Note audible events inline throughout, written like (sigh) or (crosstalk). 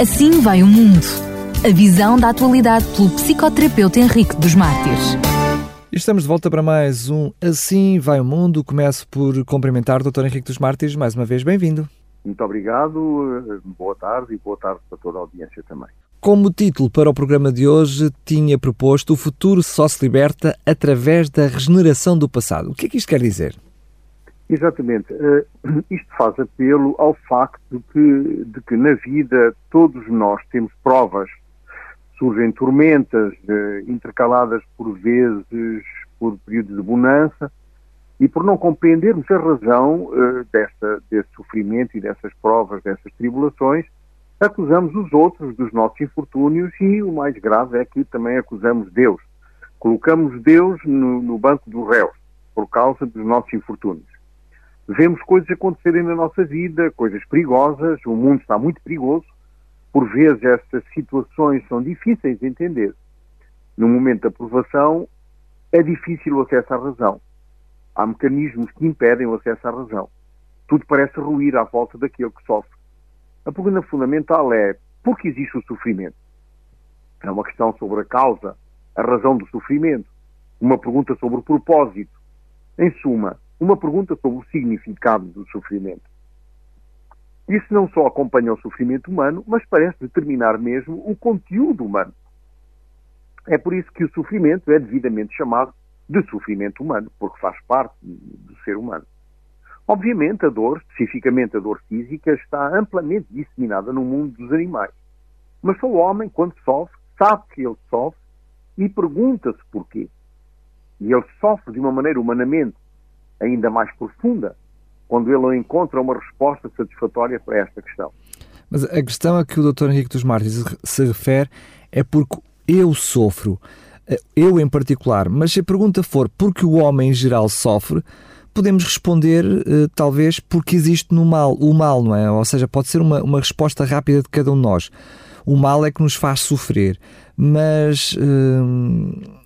Assim vai o mundo. A visão da atualidade pelo psicoterapeuta Henrique dos Mártires. Estamos de volta para mais um Assim Vai o Mundo. Começo por cumprimentar o Dr. Henrique dos Mártires. Mais uma vez, bem-vindo. Muito obrigado, boa tarde e boa tarde para toda a audiência também. Como título para o programa de hoje, tinha proposto O futuro só se liberta através da regeneração do passado. O que é que isto quer dizer? Exatamente. Uh, (clears throat) isto faz apelo ao facto de que, de que na vida todos nós temos provas surgem tormentas eh, intercaladas por vezes por períodos de bonança e por não compreendermos a razão eh, dessa, desse sofrimento e dessas provas, dessas tribulações, acusamos os outros dos nossos infortúnios e o mais grave é que também acusamos Deus. Colocamos Deus no, no banco dos réus por causa dos nossos infortúnios. Vemos coisas acontecerem na nossa vida, coisas perigosas, o mundo está muito perigoso, por vezes estas situações são difíceis de entender. No momento da aprovação, é difícil o acesso à razão. Há mecanismos que impedem o acesso à razão. Tudo parece ruir à volta daquele que sofre. A pergunta fundamental é por que existe o sofrimento? É uma questão sobre a causa, a razão do sofrimento, uma pergunta sobre o propósito. Em suma, uma pergunta sobre o significado do sofrimento. Isso não só acompanha o sofrimento humano, mas parece determinar mesmo o conteúdo humano. É por isso que o sofrimento é devidamente chamado de sofrimento humano, porque faz parte do ser humano. Obviamente, a dor, especificamente a dor física, está amplamente disseminada no mundo dos animais. Mas só o homem, quando sofre, sabe que ele sofre e pergunta-se porquê. E ele sofre de uma maneira humanamente ainda mais profunda quando ele não encontra uma resposta satisfatória para esta questão. Mas a questão a que o Dr. Henrique dos Mártires se refere é porque eu sofro, eh, eu em particular, mas se a pergunta for porque o homem em geral sofre, podemos responder uh, talvez porque existe no mal, o mal, não é? Ou seja, pode ser uma, uma resposta rápida de cada um de nós. O mal é que nos faz sofrer, mas uh,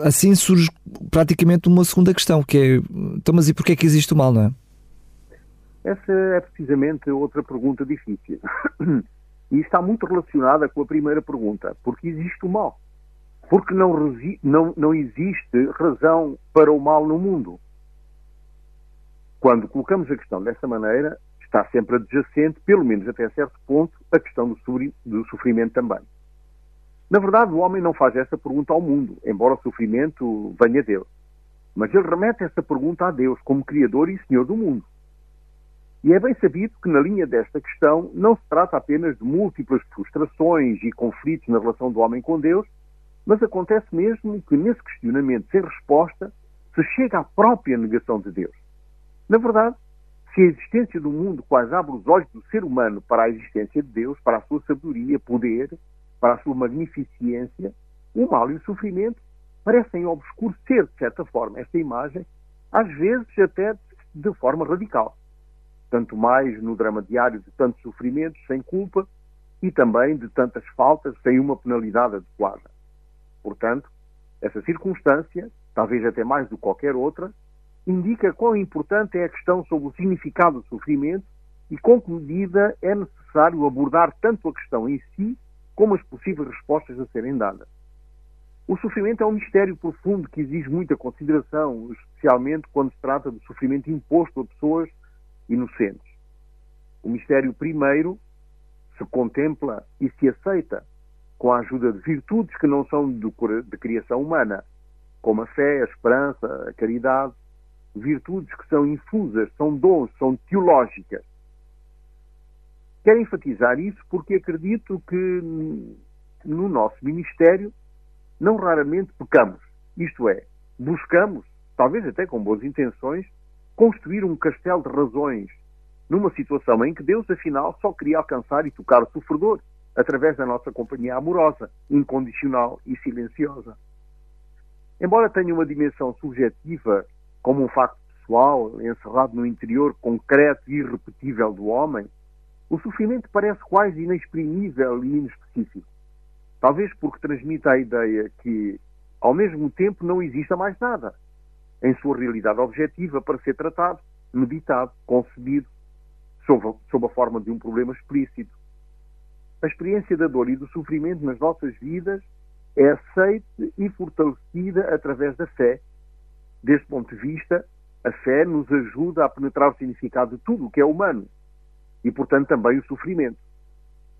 assim surge praticamente uma segunda questão, que é, então, mas e porquê é que existe o mal, não é? Essa é precisamente outra pergunta difícil. e está muito relacionada com a primeira pergunta. Porque existe o mal? Porque não, não, não existe razão para o mal no mundo. Quando colocamos a questão dessa maneira, está sempre adjacente, pelo menos até certo ponto, a questão do sofrimento também. Na verdade, o homem não faz essa pergunta ao mundo, embora o sofrimento venha dele. Mas ele remete essa pergunta a Deus como Criador e Senhor do mundo. E é bem sabido que, na linha desta questão, não se trata apenas de múltiplas frustrações e conflitos na relação do homem com Deus, mas acontece mesmo que, nesse questionamento sem resposta, se chega à própria negação de Deus. Na verdade, se a existência do mundo quase abre os olhos do ser humano para a existência de Deus, para a sua sabedoria, poder, para a sua magnificência, o mal e o sofrimento parecem obscurecer, de certa forma, esta imagem, às vezes até de forma radical tanto mais no drama diário de tantos sofrimentos sem culpa e também de tantas faltas sem uma penalidade adequada. Portanto, essa circunstância, talvez até mais do que qualquer outra, indica quão importante é a questão sobre o significado do sofrimento e com que medida é necessário abordar tanto a questão em si como as possíveis respostas a serem dadas. O sofrimento é um mistério profundo que exige muita consideração, especialmente quando se trata do sofrimento imposto a pessoas inocentes. O mistério primeiro se contempla e se aceita com a ajuda de virtudes que não são de, criação humana, como a fé, a esperança, a caridade, virtudes que são infusas, são dons, são teológicas. Quero enfatizar isso porque acredito que no nosso ministério não raramente pecamos. Isto é, buscamos, talvez até com boas intenções, construir um castelo de razões numa situação em que Deus, afinal, só queria alcançar e tocar o sofredor através da nossa companhia amorosa, incondicional e silenciosa. Embora tenha uma dimensão subjetiva, como um facto pessoal, encerrado no interior concreto e irrepetível do homem, o sofrimento parece quase inexprimível e inespecífico. Talvez porque transmita a ideia que, ao mesmo tempo, não exista mais nada em sua realidade objetiva para ser tratado, meditado, concebido, sob, sob a forma de um problema explícito. a experiência da dor e do sofrimento nas nossas vidas é aceite e fortalecida através da fé. Deste ponto de vista, a fé nos ajuda a penetrar o significado de tudo o que é humano e, portanto, também o sofrimento.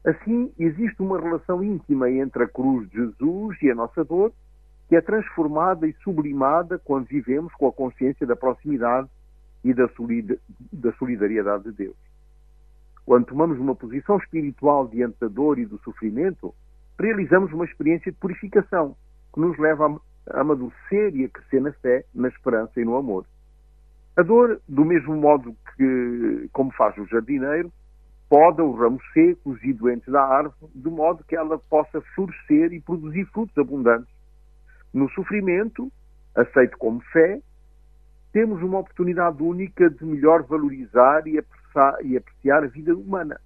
Assim, existe uma relação íntima entre a cruz de Jesus e a nossa dor, que é transformada e sublimada quando vivemos com a consciência da proximidade e da solidariedade de Deus. Quando tomamos uma posição espiritual diante da dor e do sofrimento, realizamos uma experiência de purificação que nos leva a amadurecer e a crescer na fé, na esperança e no amor. A dor, do mesmo modo que, como faz o jardineiro, poda os ramos secos e doentes da árvore, de modo que ela possa florescer e produzir frutos abundantes. No sofrimento, aceito como fé, temos uma oportunidade única de melhor valorizar e apreciar, e apreciar a vida humana.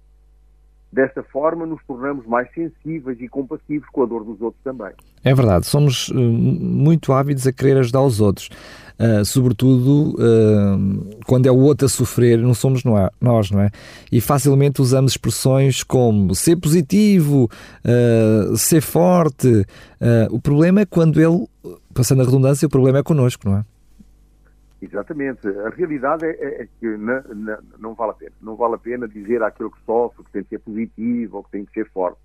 Desta forma, nos tornamos mais sensíveis e compassivos com a dor dos outros também. É verdade, somos uh, muito ávidos a querer ajudar os outros, uh, sobretudo uh, quando é o outro a sofrer, não somos nós, não é? E facilmente usamos expressões como ser positivo, ser forte. o problema é quando ele, passando a redundância, o problema é connosco, não é? Exatamente. A realidade é, é, é que na, na, não vale a pena. Não vale a pena dizer àquele que sofre que tem que ser positivo ou que tem que ser forte.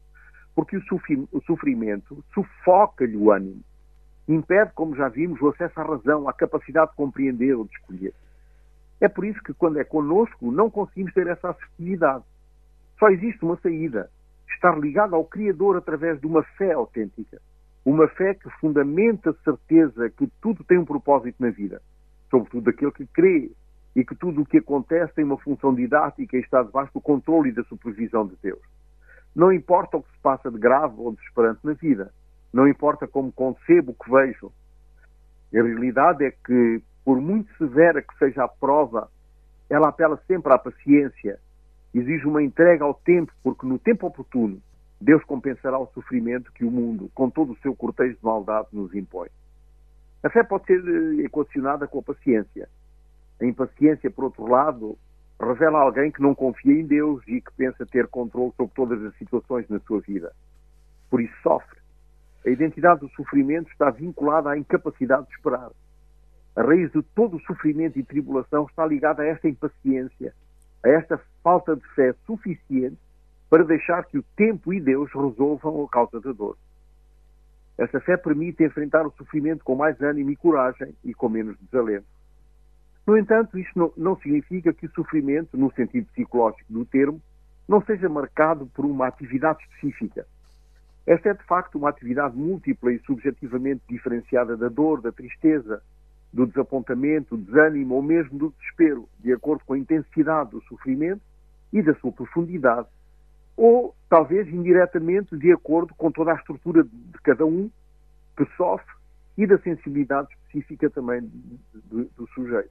Porque o sofrimento sufoca-lhe o ânimo. Impede, como já vimos, o acesso à razão, à capacidade de compreender ou de escolher. É por isso que, quando é connosco, não conseguimos ter essa assertividade. Só existe uma saída: estar ligado ao Criador através de uma fé autêntica. Uma fé que fundamenta a certeza que tudo tem um propósito na vida sobretudo daquele que crê e que tudo o que acontece tem uma função didática e está debaixo do controle e da supervisão de Deus. Não importa o que se passa de grave ou desesperante na vida, não importa como concebo o que vejo. A realidade é que, por muito severa que seja a prova, ela apela sempre à paciência, exige uma entrega ao tempo, porque no tempo oportuno Deus compensará o sofrimento que o mundo, com todo o seu cortejo de maldade, nos impõe. A fé pode ser eh, equacionada com a paciência. A impaciência, por outro lado, revela alguém que não confia em Deus e que pensa ter controle sobre todas as situações na sua vida. Por isso sofre. A identidade do sofrimento está vinculada à incapacidade de esperar. A raiz de todo o sofrimento e tribulação está ligada a esta impaciência, a esta falta de fé suficiente para deixar que o tempo e Deus resolvam a causa da dor. Essa fé permite enfrentar o sofrimento com mais ânimo e coragem e com menos desalento. No entanto, isto não, não significa que o sofrimento, no sentido psicológico do termo, não seja marcado por uma atividade específica. Esta é, de facto, uma atividade múltipla e subjetivamente diferenciada da dor, da tristeza, do desapontamento, do desânimo ou mesmo do desespero, de acordo com a intensidade do sofrimento e da sua profundidade, ou talvez indiretamente de acordo com toda a estrutura de cada um que sofre e da sensibilidade específica também do, do sujeito.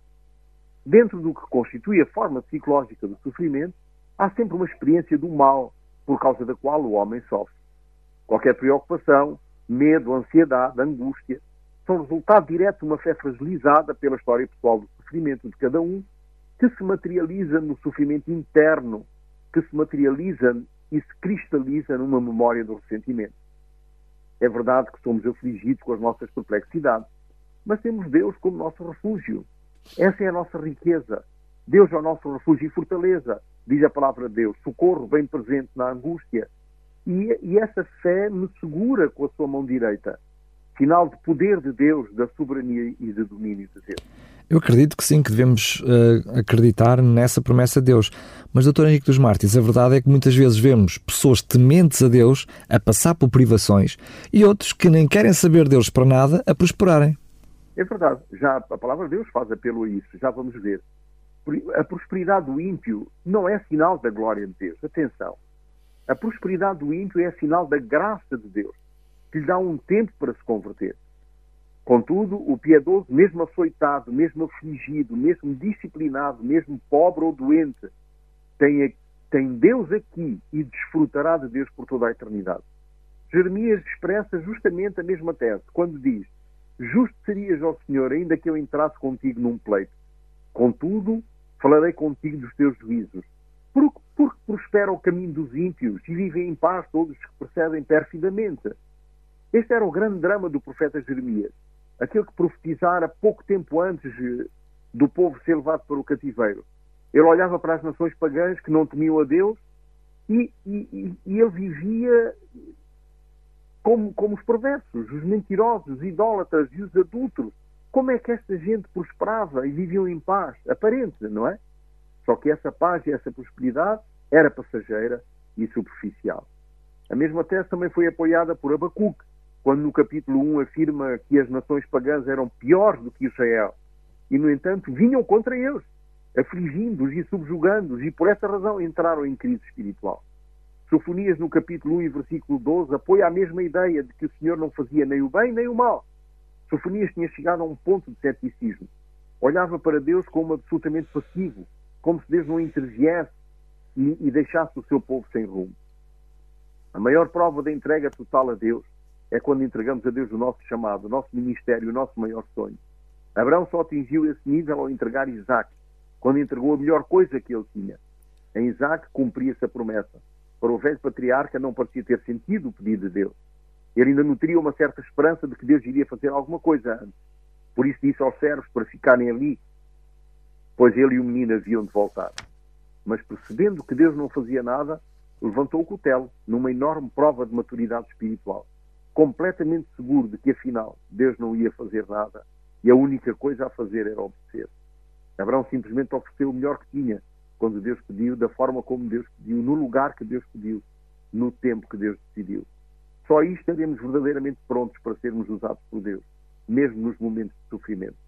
Dentro do que constitui a forma psicológica do sofrimento, há sempre uma experiência do mal por causa da qual o homem sofre. Qualquer preocupação, medo, ansiedade, angústia são resultado direto de uma fé fragilizada pela história pessoal do sofrimento de cada um, que se materializa no sofrimento interno, que se materializa e se cristaliza numa memória do ressentimento. É verdade que somos afligidos com as nossas perplexidades, mas temos Deus como nosso refúgio. Essa é a nossa riqueza. Deus é o nosso refúgio e fortaleza, diz a palavra de Deus, socorro bem presente na angústia. E, e essa fé me segura com a sua mão direita, sinal de poder de Deus, da soberania e do domínio de Deus. Eu acredito que sim, que devemos uh, acreditar nessa promessa de Deus. Mas, doutor Henrique dos Mártires, a verdade é que muitas vezes vemos pessoas tementes a Deus a passar por privações e outros que nem querem saber de Deus para nada a prosperarem. É verdade. Já a palavra de Deus faz apelo a isso. Já vamos ver. A prosperidade do ímpio não é sinal da glória de Deus. Atenção. A prosperidade do ímpio é sinal da graça de Deus, que lhe dá um tempo para se converter. Contudo, o piedoso, mesmo açoitado, mesmo afligido, mesmo disciplinado, mesmo pobre ou doente, tem, tem Deus aqui e desfrutará de Deus por toda a eternidade. Jeremias expressa justamente a mesma tese, quando diz: Justo serias, ó Senhor, ainda que eu entrasse contigo num pleito. Contudo, falarei contigo dos teus juízos. Porque prospera o caminho dos ímpios e vivem em paz todos os que procedem perfidamente. Este era o grande drama do profeta Jeremias. Aquele que profetizara pouco tempo antes do povo ser levado para o cativeiro. Ele olhava para as nações pagãs que não temiam a Deus e, e, e ele vivia como, como os perversos, os mentirosos, os idólatras e os adultos. Como é que esta gente prosperava e viviam em paz? Aparente, não é? Só que essa paz e essa prosperidade era passageira e superficial. A mesma tese também foi apoiada por Abacuque, quando no capítulo 1 afirma que as nações pagãs eram piores do que Israel e, no entanto, vinham contra eles, afligindo-os e subjugando-os, e por essa razão entraram em crise espiritual. Sofonias, no capítulo 1 e versículo 12, apoia a mesma ideia de que o Senhor não fazia nem o bem nem o mal. Sofonias tinha chegado a um ponto de ceticismo. Olhava para Deus como absolutamente passivo, como se Deus não interviesse e, e deixasse o seu povo sem rumo. A maior prova da entrega total a Deus é quando entregamos a Deus o nosso chamado, o nosso ministério, o nosso maior sonho. Abraão só atingiu esse nível ao entregar Isaac, quando entregou a melhor coisa que ele tinha. Em Isaac cumpria-se a promessa. Para o velho patriarca não parecia ter sentido o pedido de Deus. Ele ainda nutria uma certa esperança de que Deus iria fazer alguma coisa antes. Por isso disse aos servos para ficarem ali, pois ele e o menino haviam de voltar. Mas percebendo que Deus não fazia nada, levantou o cutelo numa enorme prova de maturidade espiritual, completamente seguro de que afinal Deus não ia fazer nada e a única coisa a fazer era obedecer. Abraão simplesmente ofereceu o melhor que tinha, quando Deus pediu, da forma como Deus pediu, no lugar que Deus pediu, no tempo que Deus decidiu. Só aí estaremos verdadeiramente prontos para sermos usados por Deus, mesmo nos momentos de sofrimento.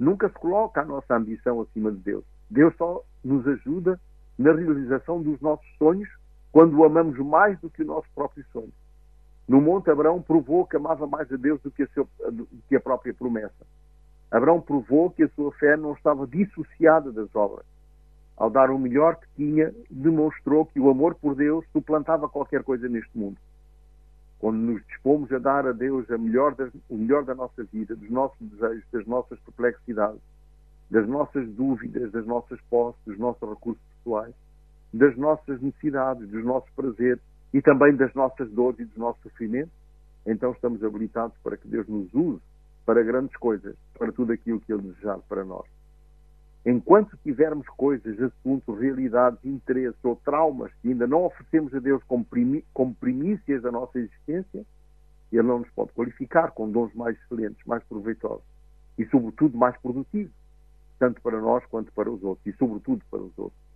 Nunca se coloca a nossa ambição acima de Deus. Deus só nos ajuda na realização dos nossos sonhos quando o amamos mais do que o nosso próprio sonho. No Monte Abraão provou que amava mais a Deus do que a, seu, do que a própria promessa. Abraão provou que a sua fé não estava dissociada das obras. Ao dar o melhor que tinha, demonstrou que o amor por Deus suplantava qualquer coisa neste mundo. Quando nos dispomos a dar a Deus melhor das, o melhor da nossa vida, dos nossos desejos, das nossas perplexidades, das nossas dúvidas, das nossas posses, dos nossos recursos pessoais, das nossas necessidades, dos nossos prazeres e também das nossas dores e dos nossos sofrimentos, então estamos habilitados para que Deus nos use para grandes coisas, para tudo aquilo que Ele desejar para nós. Enquanto tivermos coisas, assuntos, realidades, interesses ou traumas que ainda não oferecemos a Deus como, como primícias da nossa existência, Ele não nos pode qualificar com dons mais excelentes, mais proveitosos e, sobretudo, mais produtivos, tanto para nós quanto para os outros e, sobretudo, para os outros.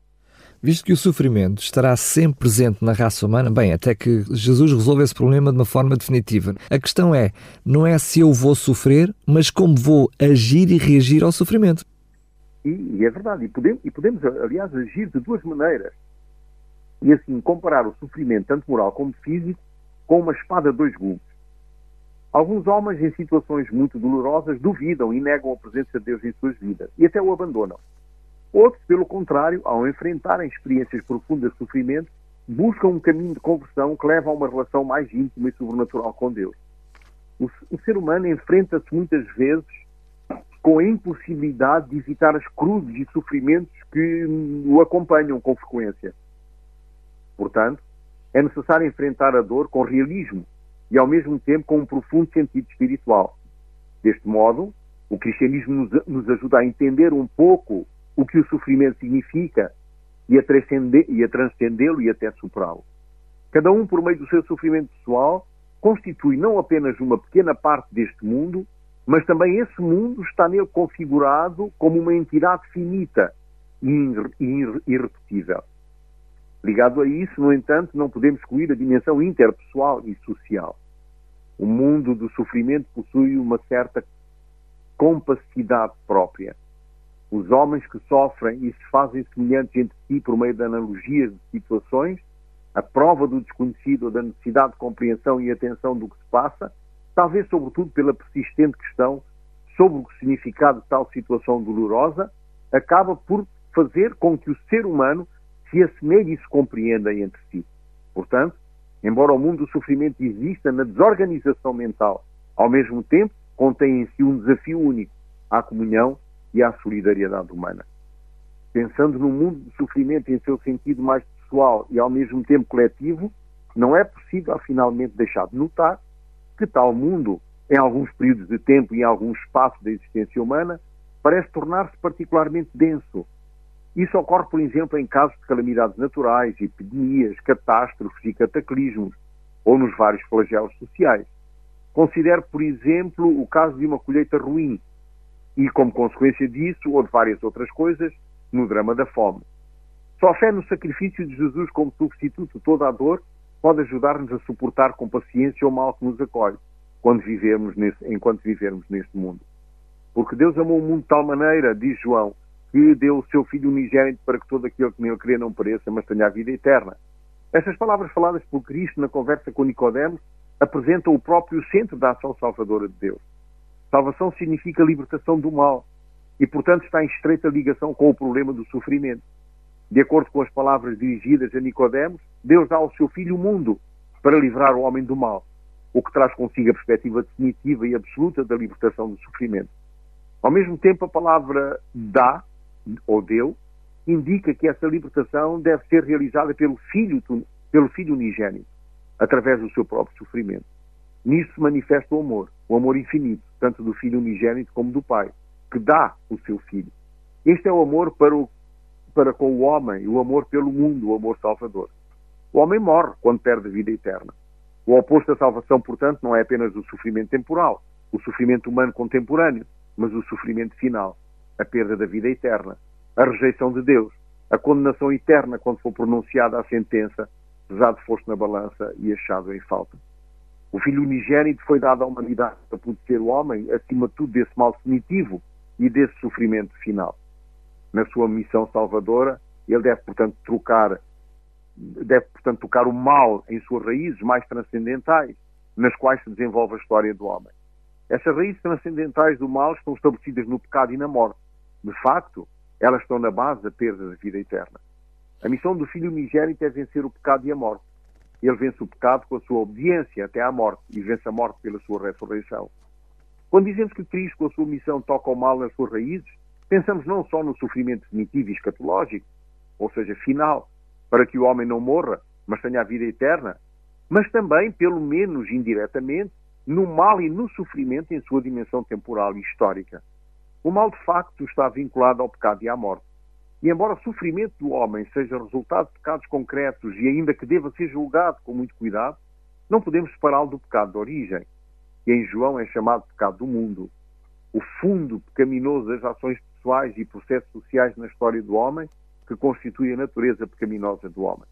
Visto que o sofrimento estará sempre presente na raça humana, bem, até que Jesus resolva esse problema de uma forma definitiva. A questão é, não é se eu vou sofrer, mas como vou agir e reagir ao sofrimento. E, e é verdade, e podemos, e podemos, aliás, agir de duas maneiras. E assim, comparar o sofrimento, tanto moral como físico, com uma espada de dois gumes. Alguns homens, em situações muito dolorosas, duvidam e negam a presença de Deus em suas vidas e até o abandonam. Outros, pelo contrário, ao enfrentarem experiências profundas de sofrimento, buscam um caminho de conversão que leva a uma relação mais íntima e sobrenatural com Deus. O, o ser humano enfrenta-se muitas vezes com a impossibilidade de evitar as cruzes e sofrimentos que o acompanham com frequência. Portanto, é necessário enfrentar a dor com realismo e, ao mesmo tempo, com um profundo sentido espiritual. Deste modo, o cristianismo nos, nos ajuda a entender um pouco o que o sofrimento significa e a, a transcendê-lo e até superá-lo. Cada um, por meio do seu sofrimento pessoal, constitui não apenas uma pequena parte deste mundo, mas também esse mundo está nele configurado como uma entidade finita e irrepetível. Ligado a isso, no entanto, não podemos excluir a dimensão interpessoal e social. O mundo do sofrimento possui uma certa compacidade própria. Os homens que sofrem e se fazem semelhantes entre si por meio de analogias de situações, a prova do desconhecido ou da necessidade de compreensão e atenção do que se passa, talvez sobretudo pela persistente questão sobre o significado de tal situação dolorosa, acaba por fazer com que o ser humano se assemelhe e se compreenda entre si. Portanto, embora o mundo do sofrimento exista na desorganização mental, ao mesmo tempo contém em si um desafio único à comunhão e à solidariedade humana. Pensando no mundo do sofrimento em seu sentido mais pessoal e ao mesmo tempo coletivo, não é possível finalmente deixar de notar que tal mundo, em alguns períodos de tempo e em alguns espaços da existência humana, parece tornar-se particularmente denso. Isso ocorre, por exemplo, em casos de calamidades naturais, epidemias, catástrofes e cataclismos, ou nos vários flagelos sociais. Considere, por exemplo, o caso de uma colheita ruim e, como consequência disso, ou de várias outras coisas, no drama da fome. Só fé no sacrifício de Jesus como substituto de toda a dor pode ajudar-nos a suportar com paciência o mal que nos acolhe quando vivermos nesse, enquanto vivermos neste mundo. Porque Deus amou o mundo de tal maneira, diz João, que deu o seu Filho unigênito para que todo aquele que nele crê não pereça, mas tenha a vida eterna. Estas palavras faladas por Cristo na conversa com Nicodemos apresentam o próprio centro da ação salvadora de Deus. Salvação significa libertação do mal e, portanto, está em estreita ligação com o problema do sofrimento. De acordo com as palavras dirigidas a Nicodemos, Deus dá ao seu filho o mundo para livrar o homem do mal, o que traz consigo a perspectiva definitiva e absoluta da libertação do sofrimento. Ao mesmo tempo, a palavra dá, ou deu, indica que essa libertação deve ser realizada pelo filho, pelo filho unigênito, através do seu próprio sofrimento. Nisso se manifesta o amor, o amor infinito, tanto do filho unigênito como do pai, que dá o seu filho. Este é o amor para, o, para com o homem, o amor pelo mundo, o amor salvador. O homem morre quando perde a vida eterna. O oposto da salvação, portanto, não é apenas o sofrimento temporal, o sofrimento humano contemporâneo, mas o sofrimento final, a perda da vida eterna, a rejeição de Deus, a condenação eterna quando for pronunciada a sentença, pesado foste na balança e achado em falta. O Filho unigênito foi dado à humanidade para proteger o homem, acima de tudo, desse mal definitivo e desse sofrimento final. Na sua missão salvadora, ele deve, portanto, trocar, deve, portanto, tocar o mal em suas raízes mais transcendentais, nas quais se desenvolve a história do homem. Essas raízes transcendentais do mal estão estabelecidas no pecado e na morte. De facto, elas estão na base da perda da vida eterna. A missão do Filho unigênito é vencer o pecado e a morte. Ele vence o pecado com a sua obediência até à morte e vence a morte pela sua ressurreição. Quando dizemos que Cristo, com a sua missão, toca o mal nas suas raízes, pensamos não só no sofrimento definitivo e escatológico, ou seja, final, para que o homem não morra, mas tenha a vida eterna, mas também, pelo menos indiretamente, no mal e no sofrimento em sua dimensão temporal e histórica. O mal, de facto, está vinculado ao pecado e à morte. E embora o sofrimento do homem seja resultado de pecados concretos e ainda que deva ser julgado com muito cuidado, não podemos separá-lo do pecado de origem, que em João é chamado pecado do mundo. O fundo pecaminoso das ações pessoais e processos sociais na história do homem, que constitui a natureza pecaminosa do homem.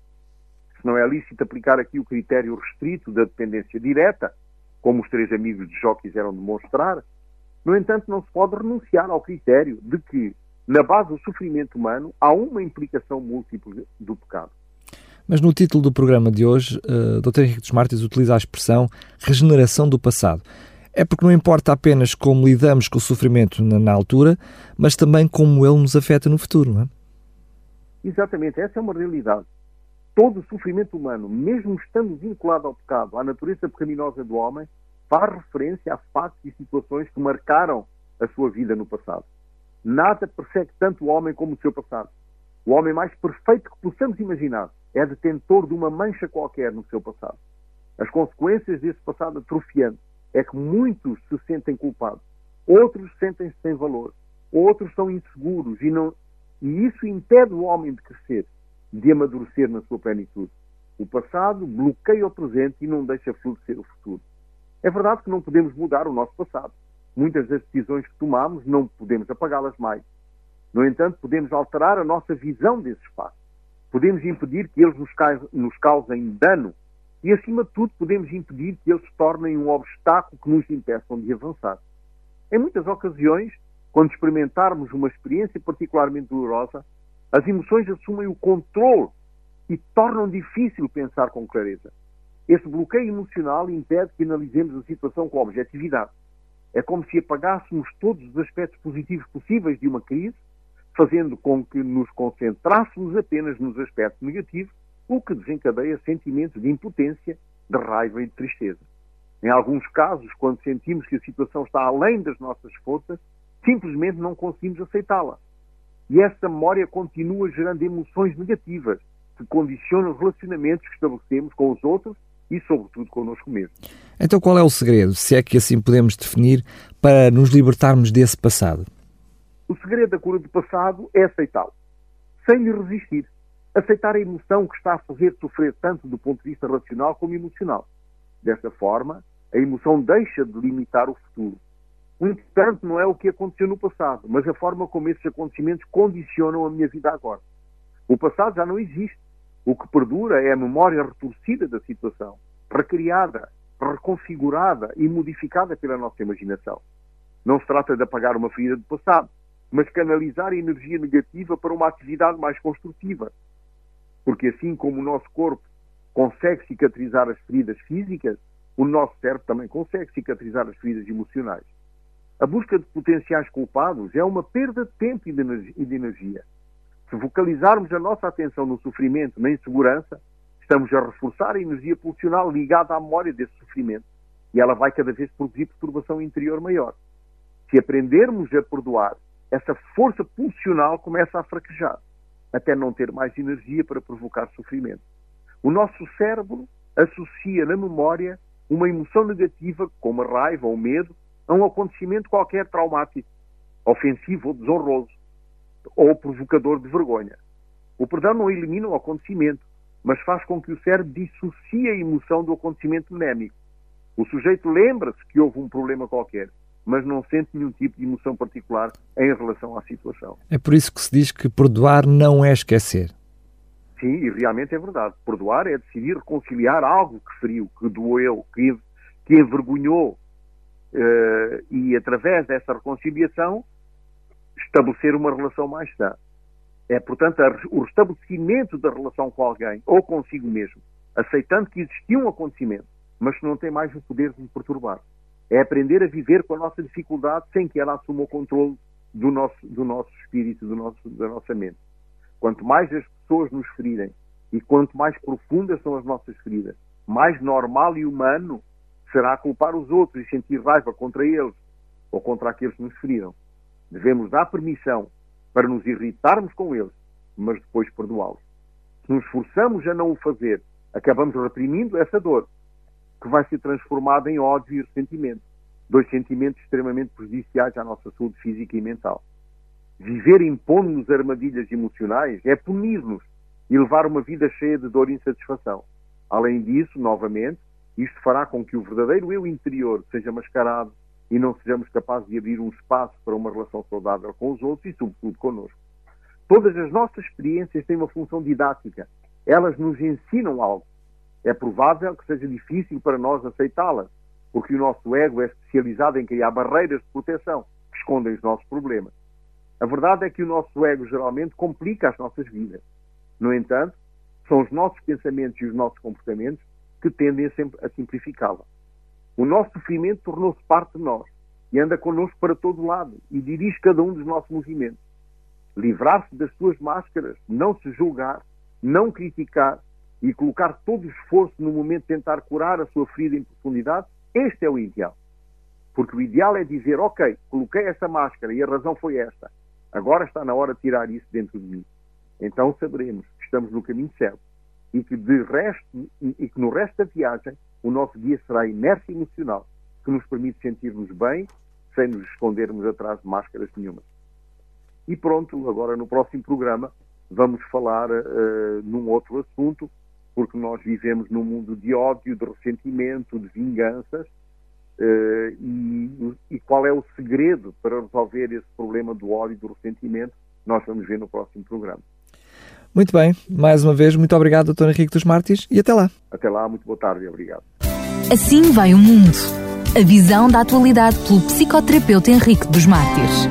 Se não é lícito aplicar aqui o critério restrito da dependência direta, como os três amigos de Jó quiseram demonstrar, no entanto, não se pode renunciar ao critério de que na base do sofrimento humano, há uma implicação múltipla do pecado. Mas no título do programa de hoje, uh, Dr. Henrique dos Martins utiliza a expressão regeneração do passado. É porque não importa apenas como lidamos com o sofrimento na, na altura, mas também como ele nos afeta no futuro, não é? Exatamente, essa é uma realidade. Todo o sofrimento humano, mesmo estando vinculado ao pecado, à natureza pecaminosa do homem, faz referência a fatos e situações que marcaram a sua vida no passado. Nada persegue tanto o homem como o seu passado. O homem mais perfeito que possamos imaginar é detentor de uma mancha qualquer no seu passado. As consequências desse passado atrofiante é que muitos se sentem culpados, outros sentem-se sem valor, outros são inseguros e, não, e isso impede o homem de crescer, de amadurecer na sua plenitude. O passado bloqueia o presente e não deixa florescer o futuro. É verdade que não podemos mudar o nosso passado, Muitas das decisões que tomamos não podemos apagá-las mais. No entanto, podemos alterar a nossa visão desse espaço. Podemos impedir que eles nos causem dano e, acima de tudo, podemos impedir que eles se tornem um obstáculo que nos impeçam de avançar. Em muitas ocasiões, quando experimentarmos uma experiência particularmente dolorosa, as emoções assumem o controle e tornam difícil pensar com clareza. Esse bloqueio emocional impede que analisemos a situação com objetividade. É como se apagássemos todos os aspectos positivos possíveis de uma crise, fazendo com que nos concentrássemos apenas nos aspectos negativos, o que desencadeia sentimentos de impotência, de raiva e de tristeza. Em alguns casos, quando sentimos que a situação está além das nossas forças, simplesmente não conseguimos aceitá-la. E essa memória continua gerando emoções negativas, que condicionam os relacionamentos que estabelecemos com os outros e, sobretudo, connosco mesmos. Então, qual é o segredo, se é que assim podemos definir, para nos libertarmos desse passado? O segredo da cura do passado é aceitá-lo, sem lhe resistir. Aceitar a emoção que está a fazer sofrer tanto do ponto de vista racional como emocional. Desta forma, a emoção deixa de limitar o futuro. O importante não é o que aconteceu no passado, mas a forma como esses acontecimentos condicionam a minha vida agora. O passado já não existe. O que perdura é a memória retorcida da situação, recriada, reconfigurada e modificada pela nossa imaginação. Não se trata de apagar uma ferida do passado, mas canalizar a energia negativa para uma atividade mais construtiva. Porque assim como o nosso corpo consegue cicatrizar as feridas físicas, o nosso cérebro também consegue cicatrizar as feridas emocionais. A busca de potenciais culpados é uma perda de tempo e de energia. Se focalizarmos a nossa atenção no sofrimento, na insegurança, estamos a reforçar a energia pulsional ligada à memória desse sofrimento e ela vai cada vez produzir perturbação interior maior. Se aprendermos a perdoar, essa força pulsional começa a fraquejar, até não ter mais energia para provocar sofrimento. O nosso cérebro associa na memória uma emoção negativa, como a raiva ou medo, a um acontecimento qualquer traumático, ofensivo ou desonroso, ou provocador de vergonha. O perdão não elimina o acontecimento, mas faz com que o cérebro dissocie a emoção do acontecimento némico. O sujeito lembra-se que houve um problema qualquer, mas não sente nenhum tipo de emoção particular em relação à situação. É por isso que se diz que perdoar não é esquecer. Sim, e realmente é verdade. Perdoar é decidir reconciliar algo que feriu, que doeu, que, que envergonhou. Uh, e através dessa reconciliação estabelecer uma relação mais sã. É, portanto, a, o restabelecimento da relação com alguém ou consigo mesmo, aceitando que existia um acontecimento, mas que não tem mais o poder de me perturbar. É aprender a viver com a nossa dificuldade sem que ela assuma o controle do nosso, do nosso espírito, do nosso, da nossa mente. Quanto mais as pessoas nos ferirem e quanto mais profundas são as nossas feridas, mais normal e humano será culpar os outros e sentir raiva contra eles ou contra aqueles que nos feriram. Devemos dar permissão para nos irritarmos com eles, mas depois perdoá-los. Se nos esforçamos a não o fazer, acabamos reprimindo essa dor, que vai ser transformada em ódio e ressentimento. Dois sentimentos extremamente prejudiciais à nossa saúde física e mental. Viver impondo-nos armadilhas emocionais é punir-nos e levar uma vida cheia de dor e insatisfação. Além disso, novamente, isto fará com que o verdadeiro eu interior seja mascarado e não sejamos capazes de abrir um espaço para uma relação saudável com os outros e, sobretudo, connosco. Todas as nossas experiências têm uma função didática. Elas nos ensinam algo. É provável que seja difícil para nós aceitá-las, porque o nosso ego é especializado em criar barreiras de proteção que escondem os nossos problemas. A verdade é que o nosso ego geralmente complica as nossas vidas. No entanto, são os nossos pensamentos e os nossos comportamentos que tendem a simplificá-la. O nosso sofrimento tornou-se parte de nós e anda connosco para todo lado e dirige cada um dos nossos movimentos. Livrar-se das suas máscaras, não se julgar, não criticar e colocar todo o esforço no momento de tentar curar a sua ferida em profundidade, este é o ideal. Porque o ideal é dizer, ok, coloquei essa máscara e a razão foi esta. Agora está na hora de tirar isso dentro de mim. Então saberemos que estamos no caminho certo e que, de resto, e que no resto da viagem o nosso guia será a inércia emocional que nos permite sentir-nos bem sem nos escondermos atrás de máscaras nenhuma. E pronto, agora no próximo programa vamos falar uh, num outro assunto, porque nós vivemos num mundo de ódio, de ressentimento, de vinganças, uh, e, e, qual é o segredo para resolver esse problema do ódio e do ressentimento, nós vamos ver no próximo programa. Muito bem, mais uma vez, muito obrigado, Dr. Henrique dos Martins, e até lá. Até lá, muito boa tarde e obrigado. Assim vai o mundo. A visão da atualidade pelo psicoterapeuta Henrique dos Mártires.